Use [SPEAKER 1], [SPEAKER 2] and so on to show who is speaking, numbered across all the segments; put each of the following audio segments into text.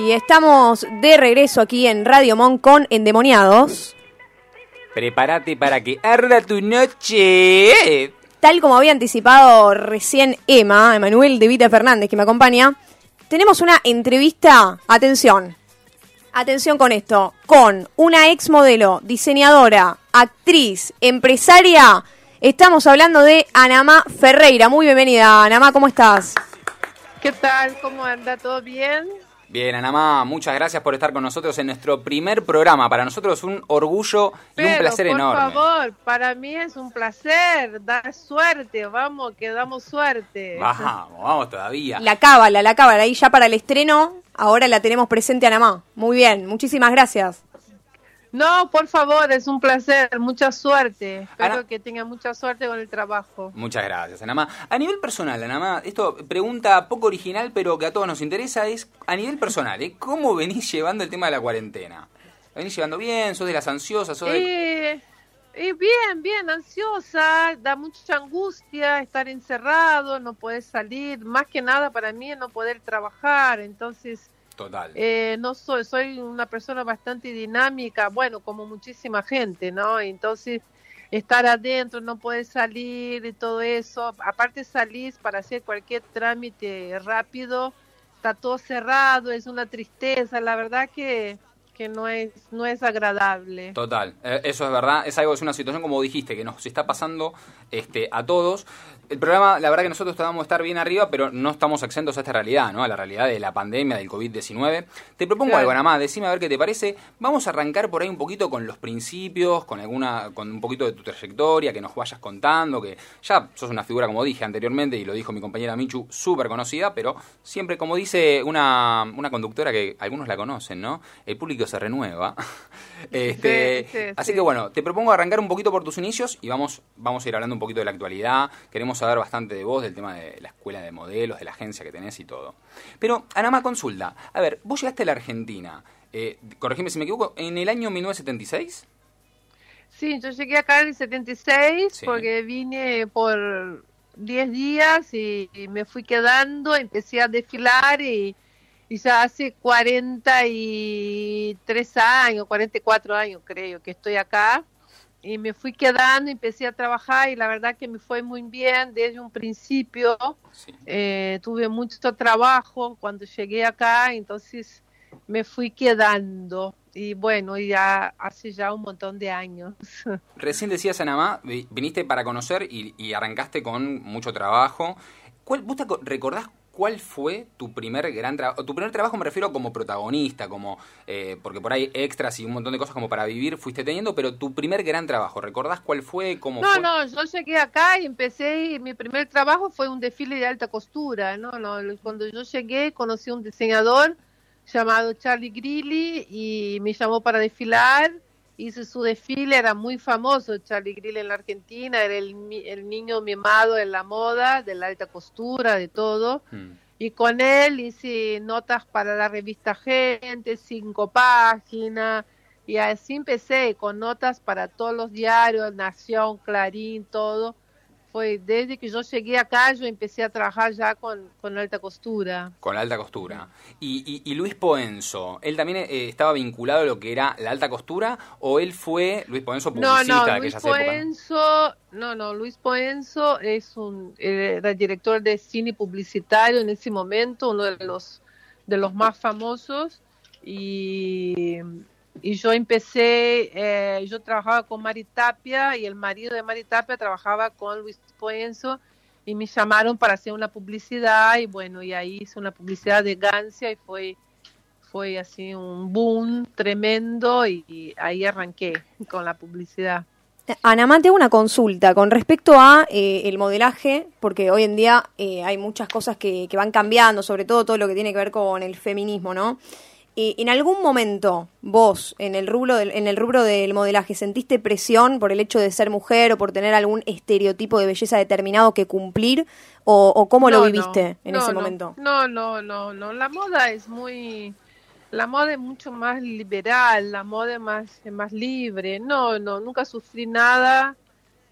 [SPEAKER 1] Y estamos de regreso aquí en Radio Mon con Endemoniados.
[SPEAKER 2] Prepárate para que arda tu noche.
[SPEAKER 1] Tal como había anticipado recién Emma, Emanuel de Vita Fernández, que me acompaña, tenemos una entrevista, atención, atención con esto, con una ex modelo, diseñadora, actriz, empresaria. Estamos hablando de Anamá Ferreira. Muy bienvenida, Anamá, ¿cómo estás?
[SPEAKER 3] ¿Qué tal? ¿Cómo anda? ¿Todo bien?
[SPEAKER 2] Bien, Anamá, muchas gracias por estar con nosotros en nuestro primer programa. Para nosotros es un orgullo y un placer
[SPEAKER 3] por
[SPEAKER 2] enorme.
[SPEAKER 3] Por favor, para mí es un placer. Da suerte, vamos, que damos suerte.
[SPEAKER 2] Vamos, vamos todavía.
[SPEAKER 1] La cábala, la cábala. Ahí ya para el estreno, ahora la tenemos presente Anamá. Muy bien, muchísimas gracias.
[SPEAKER 3] No, por favor, es un placer, mucha suerte. Espero Ana... que tenga mucha suerte con el trabajo.
[SPEAKER 2] Muchas gracias, Anamá. A nivel personal, Anamá, esto pregunta poco original, pero que a todos nos interesa, es a nivel personal, ¿eh? ¿cómo venís llevando el tema de la cuarentena? ¿La venís llevando bien? ¿Sos de las ansiosas? ¿Sos de...
[SPEAKER 3] eh, eh, bien, bien, ansiosa, da mucha angustia estar encerrado, no poder salir, más que nada para mí es no poder trabajar, entonces Eh, no soy, soy una persona bastante dinámica, bueno, como muchísima gente, ¿no? Entonces, estar adentro, no poder salir y todo eso, aparte salís para hacer cualquier trámite rápido, está todo cerrado, es una tristeza, la verdad que que no es no es agradable.
[SPEAKER 2] Total, eh, eso es verdad, es algo es una situación como dijiste que nos está pasando este a todos. El programa, la verdad que nosotros de estar bien arriba, pero no estamos exentos a esta realidad, ¿no? A la realidad de la pandemia, del COVID-19. Te propongo
[SPEAKER 3] Claro.
[SPEAKER 2] algo, nada más, decime a ver qué te parece. Vamos a arrancar por ahí un poquito con los principios, con alguna, con un poquito de tu trayectoria, que nos vayas contando, que ya sos una figura, como dije anteriormente, y lo dijo mi compañera Michu, súper conocida, pero siempre, como dice una, una conductora que algunos la conocen, ¿no? El público se renueva. este,
[SPEAKER 3] Sí, sí,
[SPEAKER 2] así
[SPEAKER 3] sí.
[SPEAKER 2] que bueno, te propongo arrancar un poquito por tus inicios y vamos, vamos a ir hablando un poquito de la actualidad. Queremos saber bastante de vos, del tema de la escuela de modelos, de la agencia que tenés y todo. Pero, Anamá, consulta. A ver, vos llegaste a la Argentina, eh, corregime si me equivoco, en el año 1976.
[SPEAKER 3] Sí, yo llegué acá en el 76
[SPEAKER 2] Sí.
[SPEAKER 3] porque vine por 10 días y, y me fui quedando, empecé a desfilar y, y ya hace 43 años, 44 años creo que estoy acá y me fui quedando, empecé a trabajar y la verdad que me fue muy bien desde un principio.
[SPEAKER 2] Sí.
[SPEAKER 3] Eh, tuve mucho trabajo cuando llegué acá, entonces me fui quedando. Y bueno, ya hace ya un montón de años.
[SPEAKER 2] Recién decías, Anamá, vi- viniste para conocer y, y arrancaste con mucho trabajo. ¿Cuál, ¿Vos te recordás cuál fue tu primer gran trabajo? Tu primer trabajo me refiero como protagonista, como eh, porque por ahí extras y un montón de cosas como para vivir fuiste teniendo, pero tu primer gran trabajo, ¿recordás cuál fue? ¿Cómo
[SPEAKER 3] No,
[SPEAKER 2] fue?
[SPEAKER 3] no, yo llegué acá y empecé, y mi primer trabajo fue un desfile de alta costura, ¿no? no cuando yo llegué conocí a un diseñador llamado Charlie Grilli y me llamó para desfilar, hice su desfile, era muy famoso Charlie Grilli en la Argentina, era el, el niño mimado en la moda, de la alta costura, de todo.
[SPEAKER 2] Mm.
[SPEAKER 3] Y con él hice notas para la revista Gente, cinco páginas, y así empecé con notas para todos los diarios, Nación, Clarín, todo. Fue desde que yo llegué acá, yo empecé a trabajar ya con, con alta costura.
[SPEAKER 2] Con la alta costura. Y, y- y Luis Poenzo, ¿él también eh, estaba vinculado a lo que era la alta costura o él fue Luis Poenzo
[SPEAKER 3] No,
[SPEAKER 2] publicista
[SPEAKER 3] no,
[SPEAKER 2] de
[SPEAKER 3] Luis
[SPEAKER 2] aquellas épocas?
[SPEAKER 3] Poenzo, no, no, Luis Poenzo es un, era director de cine publicitario en ese momento, uno de los, de los más famosos, y, y yo empecé, eh, yo trabajaba con Mari Tapia, y el marido de Mari Tapia trabajaba con Luis Poenzo, y me llamaron para hacer una publicidad, y bueno, y ahí hice una publicidad de Gancia, y fue fue así un boom tremendo y, ahí arranqué con la publicidad.
[SPEAKER 1] Anamá, tengo una consulta con respecto a eh, el modelaje, porque hoy en día eh, hay muchas cosas que, que van cambiando, sobre todo todo lo que tiene que ver con el feminismo, ¿no? Eh, ¿En algún momento vos, en el, rubro del, en el rubro del modelaje, sentiste presión por el hecho de ser mujer o por tener algún estereotipo de belleza determinado que cumplir? ¿O, o cómo lo viviste
[SPEAKER 3] no,
[SPEAKER 1] en
[SPEAKER 3] no,
[SPEAKER 1] ese momento?
[SPEAKER 3] No, no, no, no. La moda es muy, la moda es mucho más liberal, la moda es más, es más libre. No, no, nunca sufrí nada,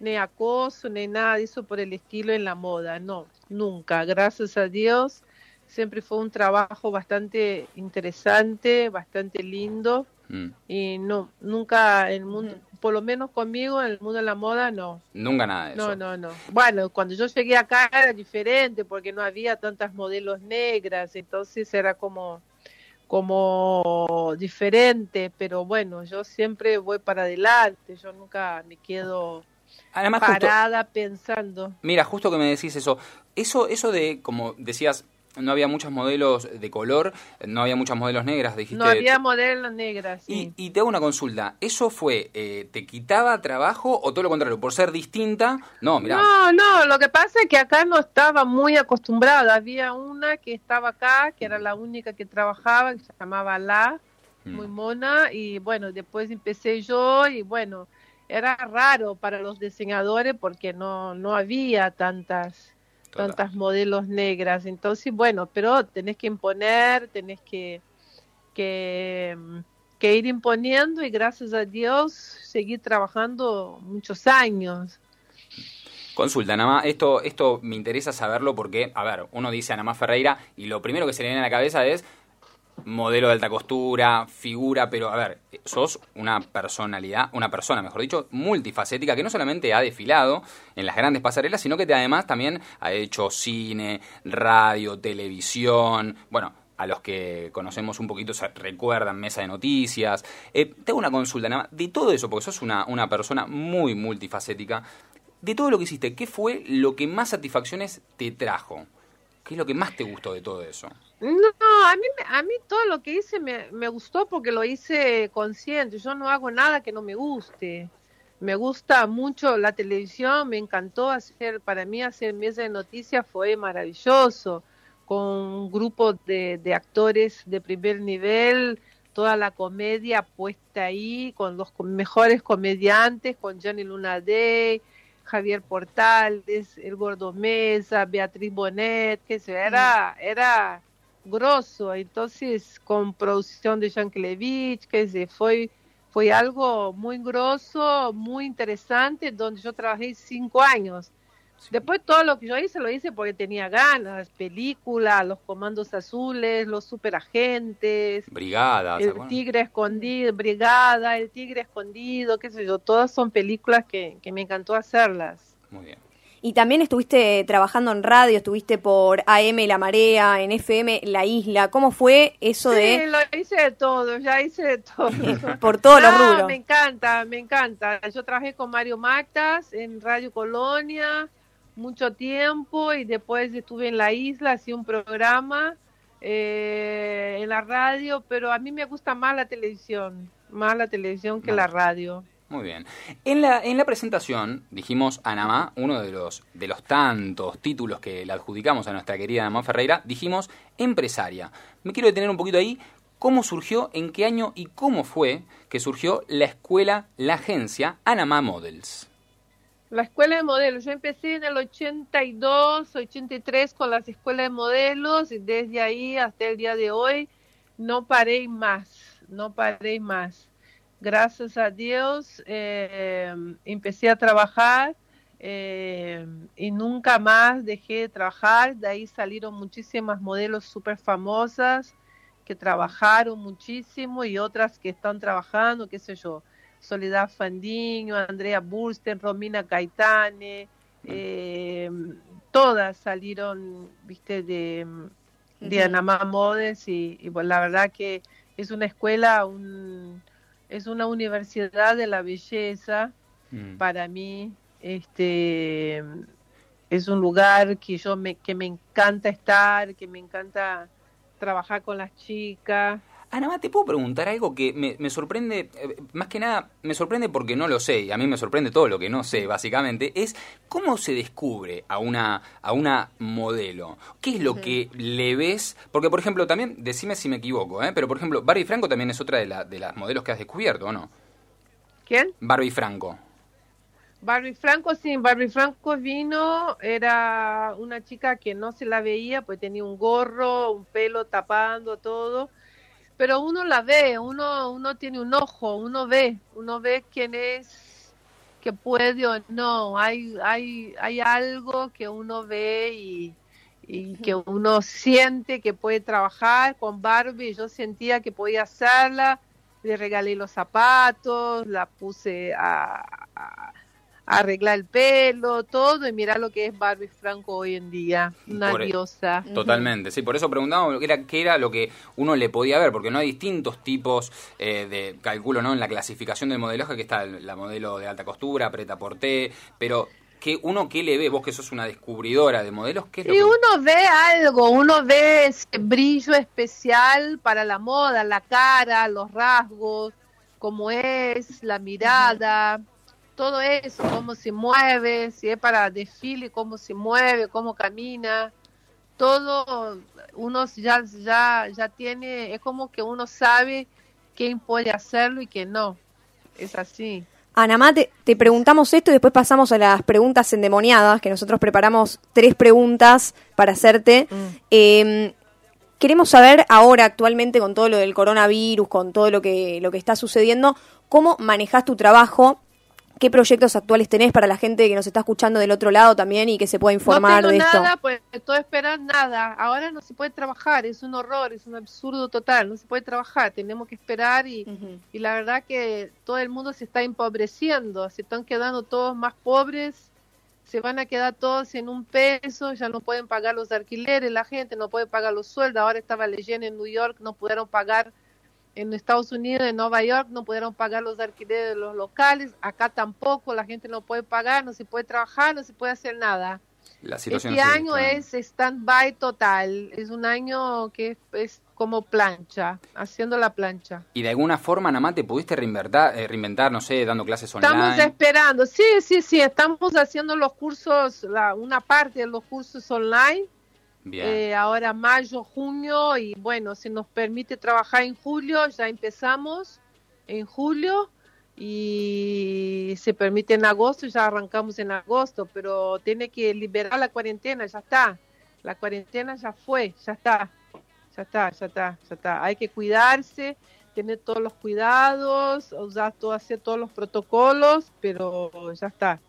[SPEAKER 3] ni acoso, ni nada de eso por el estilo en la moda. No, nunca. Gracias a Dios siempre fue un trabajo bastante interesante, bastante lindo.
[SPEAKER 2] Mm.
[SPEAKER 3] Y no, nunca el mundo, por lo menos conmigo, en el mundo de la moda, no.
[SPEAKER 2] Nunca nada de eso.
[SPEAKER 3] No, no, no. Bueno, cuando yo llegué acá era diferente porque no había tantas modelos negras, entonces era como como diferente, pero bueno, yo siempre voy para adelante, yo nunca me quedo
[SPEAKER 2] Además, justo-
[SPEAKER 3] parada pensando.
[SPEAKER 2] Mira, justo que me decís eso, eso, eso de, como decías, no había muchos modelos de color, no había muchas modelos negras, dijiste.
[SPEAKER 3] No había modelos negras,
[SPEAKER 2] y,
[SPEAKER 3] sí.
[SPEAKER 2] y te hago una consulta, ¿eso fue, eh, te quitaba trabajo o todo lo contrario? Por ser distinta, no, mira,
[SPEAKER 3] No, no, lo que pasa es que acá no estaba muy acostumbrada. Había una que estaba acá, que era la única que trabajaba, que se llamaba La,
[SPEAKER 2] Mm.
[SPEAKER 3] muy mona, y bueno, después empecé yo y bueno, era raro para los diseñadores porque no, no había tantas Tantas modelos negras. Entonces, bueno, pero tenés que imponer, tenés que, que, mm, que ir imponiendo y gracias a Dios seguir trabajando muchos años.
[SPEAKER 2] Consulta, nada más, esto, esto me interesa saberlo porque, a ver, uno dice Ana Más Ferreira y lo primero que se le viene a la cabeza es modelo de alta costura, figura, pero a ver, sos una personalidad, una persona, mejor dicho, multifacética que no solamente ha desfilado en las grandes pasarelas, sino que además también ha hecho cine, radio, televisión, bueno, a los que conocemos un poquito se recuerdan mesa de noticias. Eh, te hago una consulta, nada más, de todo eso, porque sos una, una persona muy multifacética, de todo lo que hiciste, ¿qué fue lo que más satisfacciones te trajo? ¿Qué es lo que más te gustó de todo eso?
[SPEAKER 3] No, a mí, a mí todo lo que hice me, me gustó porque lo hice consciente. Yo no hago nada que no me guste. Me gusta mucho la televisión, me encantó hacer, para mí hacer mesa de noticias fue maravilloso, con un grupo de, de actores de primer nivel, toda la comedia puesta ahí, con los mejores comediantes, con Johnny Luna Day, Javier Portales, El Gordo Mesa, Beatriz Bonet, que se era, era grosso, entonces con producción de Yankelevich, que se fue, fue algo muy grosso, muy interesante, donde yo trabajé cinco años. Después todo lo que yo hice lo hice porque tenía ganas, películas, los comandos azules, los superagentes,
[SPEAKER 2] Brigada, ¿se
[SPEAKER 3] el tigre escondido, brigada, el tigre escondido, qué sé yo, todas son películas que, que me encantó hacerlas.
[SPEAKER 2] Muy bien.
[SPEAKER 1] Y también estuviste trabajando en radio, estuviste por AM La Marea, en FM La Isla. ¿Cómo fue eso
[SPEAKER 3] Sí,
[SPEAKER 1] de
[SPEAKER 3] lo hice de todo, ya hice de todo.
[SPEAKER 1] por todos los
[SPEAKER 3] Ah,
[SPEAKER 1] rubros?
[SPEAKER 3] Me encanta, me encanta. Yo trabajé con Mario Mactas en Radio Colonia mucho tiempo y después estuve en la isla, hacía un programa eh, en la radio, pero a mí me gusta más la televisión, más la televisión que la radio.
[SPEAKER 2] Muy bien. En la, en la presentación dijimos a Namá, uno de los, de los tantos títulos que le adjudicamos a nuestra querida Namá Ferreira, dijimos empresaria. Me quiero detener un poquito ahí. ¿Cómo surgió, en qué año y cómo fue que surgió la escuela, la agencia Anamá Models?
[SPEAKER 3] La escuela de modelos, yo empecé en el 82, 83 con las escuelas de modelos y desde ahí hasta el día de hoy no paré más, no paré más. Gracias a Dios eh, empecé a trabajar eh, y nunca más dejé de trabajar. De ahí salieron muchísimas modelos súper famosas que trabajaron muchísimo y otras que están trabajando, qué sé yo. Soledad Fandiño, Andrea Bursten, Romina Caetane, eh, todas salieron, viste, de, de. Anamá Modes y, y, bueno, la verdad que es una escuela, un, es una universidad de la belleza
[SPEAKER 2] Mm.
[SPEAKER 3] para mí, este, es un lugar que yo me, que me encanta estar, que me encanta trabajar con las chicas.
[SPEAKER 2] Anamá, ¿te puedo preguntar algo que me, me sorprende? eh, más que nada, me sorprende porque no lo sé, y a mí me sorprende todo lo que no sé, básicamente, es cómo se descubre a una, a una modelo. ¿Qué es lo que le ves? Porque, por ejemplo, también, decime si me equivoco, ¿eh? pero por ejemplo, Barbie Franco también es otra de, la- de las modelos que has descubierto, ¿o no?
[SPEAKER 3] ¿Quién?
[SPEAKER 2] Barbie Franco.
[SPEAKER 3] Barbie Franco, sí, Barbie Franco vino, era una chica que no se la veía, pues tenía un gorro, un pelo tapando todo, pero uno la ve, uno, uno tiene un ojo, uno ve, uno ve quién es, que puede o no, hay, hay, hay algo que uno ve y, y que uno siente que puede trabajar con Barbie. Yo sentía que podía hacerla, le regalé los zapatos, la puse a, arreglar el pelo, todo, y mira lo que es Barbie Franco hoy en día, una
[SPEAKER 2] Por- e-
[SPEAKER 3] diosa.
[SPEAKER 2] Totalmente, sí, por eso preguntábamos qué era, qué era lo que uno le podía ver, porque no hay distintos tipos eh, de, calculo, ¿no? En la clasificación del modelaje que está la modelo de alta costura, preta porté, pero que uno qué le ve, vos que sos una descubridora de modelos, ¿qué es lo
[SPEAKER 3] Y
[SPEAKER 2] que-
[SPEAKER 3] uno ve algo, uno ve ese brillo especial para la moda, la cara, los rasgos, cómo es, la mirada, todo eso, cómo se mueve, si es para desfile, cómo se mueve, cómo camina, todo uno ya, ya, ya tiene, es como que uno sabe quién puede hacerlo y quién no, es así.
[SPEAKER 1] Anamá, te, te preguntamos esto y después pasamos a las preguntas endemoniadas, que nosotros preparamos tres preguntas para hacerte. Eh, queremos saber ahora, actualmente, con todo lo del coronavirus, con todo lo que, lo que está sucediendo, cómo manejas tu trabajo, qué proyectos actuales tenés para la gente que nos está escuchando del otro lado también y que se pueda informar
[SPEAKER 3] no tengo
[SPEAKER 1] de esto.
[SPEAKER 3] nada, pues estoy esperando nada. Ahora no se puede trabajar, es un horror, es un absurdo total, no se puede trabajar, tenemos que esperar y, y la verdad que todo el mundo se está empobreciendo, se están quedando todos más pobres, se van a quedar todos en un peso, ya no pueden pagar los alquileres, la gente no puede pagar los sueldos. Ahora estaba leyendo en New York, no pudieron pagar en Estados Unidos, en Nueva York, no pudieron pagar los alquileres de los locales, acá tampoco, la gente no puede pagar, no se puede trabajar, no se puede hacer nada.
[SPEAKER 2] la situación
[SPEAKER 3] Este año es stand-by total, es un año que es, es como plancha, haciendo la plancha.
[SPEAKER 2] Y de alguna forma, Namá, te pudiste reinventar, eh, reinventar, no sé, dando clases online.
[SPEAKER 3] Estamos esperando, sí, sí, sí, estamos haciendo los cursos, la, una parte de los cursos online. Eh, ahora mayo, junio, y bueno, si nos permite trabajar en julio, ya empezamos en julio, y se permite en agosto, ya arrancamos en agosto, pero tiene que liberar la cuarentena, ya está, la cuarentena ya fue, ya está, ya está, ya está, ya está, hay que cuidarse, tener todos los cuidados, usar todo, hacer todos los protocolos, pero ya está,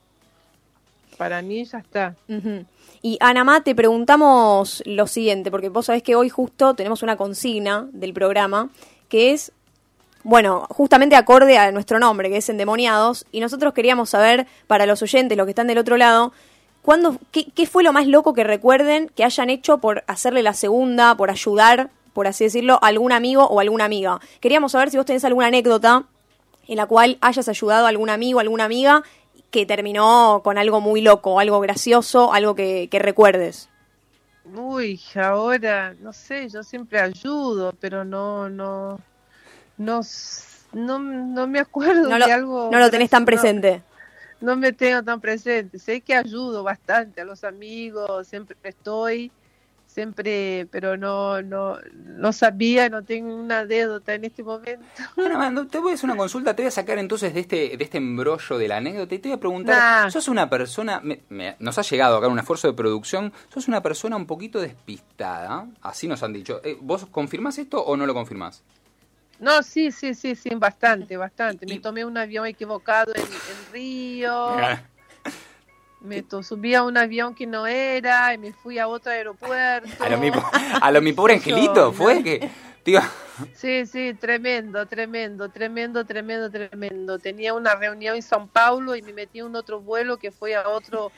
[SPEAKER 3] para mí ya está.
[SPEAKER 1] Ujú. Y Anamá, te preguntamos lo siguiente, porque vos sabés que hoy justo tenemos una consigna del programa que es, bueno, justamente acorde a nuestro nombre, que es Endemoniados, y nosotros queríamos saber, para los oyentes, los que están del otro lado, ¿cuándo, qué, qué fue lo más loco que recuerden que hayan hecho por hacerle la segunda, por ayudar, por así decirlo, a algún amigo o alguna amiga? Queríamos saber si vos tenés alguna anécdota en la cual hayas ayudado a algún amigo, alguna amiga que terminó con algo muy loco, algo gracioso, algo que, que recuerdes.
[SPEAKER 3] Uy, ahora, no sé, yo siempre ayudo, pero no, no, no, no, no me acuerdo
[SPEAKER 1] No lo,
[SPEAKER 3] de algo.
[SPEAKER 1] no lo tenés tan
[SPEAKER 3] no-
[SPEAKER 1] presente.
[SPEAKER 3] No, me tengo tan presente. Sé que ayudo bastante a los amigos, siempre estoy, siempre, pero no, no, no sabía, no tengo una anécdota en este momento.
[SPEAKER 2] Bueno, Amanda, te voy a hacer una consulta, te voy a sacar entonces de este, de este embrollo de la anécdota y te voy a preguntar,
[SPEAKER 3] Nah.
[SPEAKER 2] sos una persona, me- me- nos ha llegado acá un esfuerzo de producción, sos una persona un poquito despistada, así nos han dicho. Eh, ¿Vos confirmás esto o no lo confirmás?
[SPEAKER 3] No, sí, sí, sí, sí, bastante, bastante. Me tomé un avión equivocado en, en Río. Me subí a un avión que no era y me fui a otro aeropuerto.
[SPEAKER 2] A lo mi, a lo mi pobre angelito, fue que... Tío,
[SPEAKER 3] Sí, sí, tremendo, tremendo, tremendo, tremendo, tremendo. Tenía una reunión en São Paulo y me metí en un otro vuelo que fue a otro,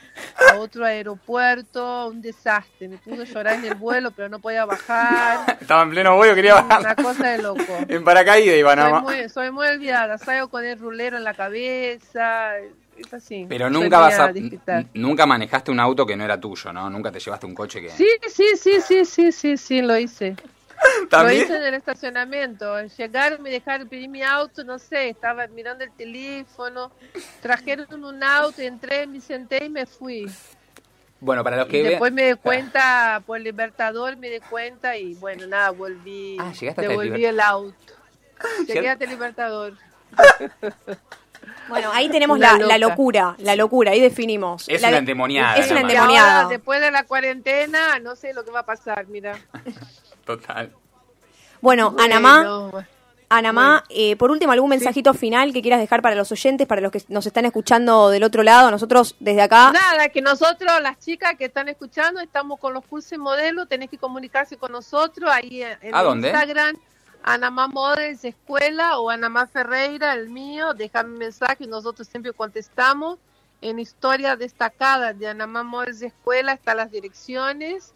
[SPEAKER 3] a otro aeropuerto, un desastre. Me pude llorar en el vuelo, pero no podía bajar.
[SPEAKER 2] estaba en pleno vuelo, quería
[SPEAKER 3] Una
[SPEAKER 2] bajar
[SPEAKER 3] cosa de loco.
[SPEAKER 2] en paracaídas, iba
[SPEAKER 3] Soy
[SPEAKER 2] nada
[SPEAKER 3] muy, soy muy olvidada, salgo con el rulero en la cabeza, es así.
[SPEAKER 2] Pero nunca vas a... Nunca manejaste un auto que no era tuyo, ¿no? Nunca te llevaste un coche que...
[SPEAKER 3] Sí, sí, sí, sí, sí, sí, sí, lo hice. Lo hice en el estacionamiento. Llegaron, me dejaron pedir mi auto, no sé, estaba mirando el teléfono, trajeron un auto, entré, me senté y me fui.
[SPEAKER 2] Bueno, para los que
[SPEAKER 3] después me di cuenta, por el Libertador me di cuenta y bueno, nada, volví,
[SPEAKER 2] Ah, el
[SPEAKER 3] devolví
[SPEAKER 2] Liber-
[SPEAKER 3] el auto. Llegué hasta el Libertador.
[SPEAKER 1] Bueno, ahí tenemos la, la locura, la locura, ahí definimos.
[SPEAKER 2] Es
[SPEAKER 1] La-
[SPEAKER 2] una endemoniada,
[SPEAKER 1] Es una endemoniada.
[SPEAKER 3] ahora, después de la cuarentena, no sé lo que va a pasar, mira.
[SPEAKER 2] Total.
[SPEAKER 1] Bueno, Anamá,
[SPEAKER 3] Bueno,
[SPEAKER 1] Anamá, eh, por último, algún mensajito final que quieras dejar para los oyentes, para los que nos están escuchando del otro lado. Nosotros desde acá.
[SPEAKER 3] Nada, que nosotros, las chicas que están escuchando, estamos con los cursos modelo, tenés que comunicarse con nosotros ahí en,
[SPEAKER 2] ¿A dónde?
[SPEAKER 3] Instagram. Anamá Models Escuela o Anamá Ferreira, el mío, déjame mensaje y nosotros siempre contestamos. En historia destacada de Anamá Models Escuela están las direcciones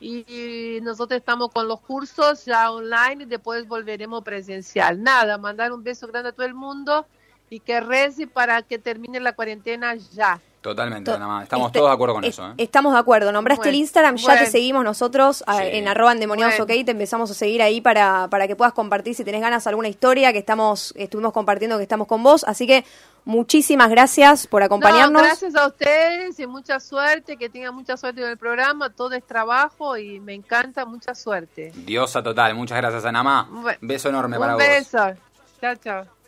[SPEAKER 3] y nosotros estamos con los cursos ya online y después volveremos presencial. Nada, mandar un beso grande a todo el mundo y que rece para que termine la cuarentena ya.
[SPEAKER 2] Totalmente, nada más. Estamos este, todos de acuerdo con eso. ¿eh?
[SPEAKER 1] Estamos de acuerdo. Nombraste el Instagram, ya te seguimos nosotros en arroba endemoniados ok. Te empezamos a seguir ahí para, para que puedas compartir si tenés ganas alguna historia que estamos estuvimos compartiendo, que estamos con vos. Así que muchísimas gracias por acompañarnos.
[SPEAKER 3] gracias a ustedes y mucha suerte, que tengan mucha suerte en el programa. Todo es trabajo y me encanta, mucha suerte.
[SPEAKER 2] Diosa total. Muchas gracias, Anamá. Beso enorme para
[SPEAKER 3] vos.
[SPEAKER 2] Un
[SPEAKER 3] beso. Chao, chao.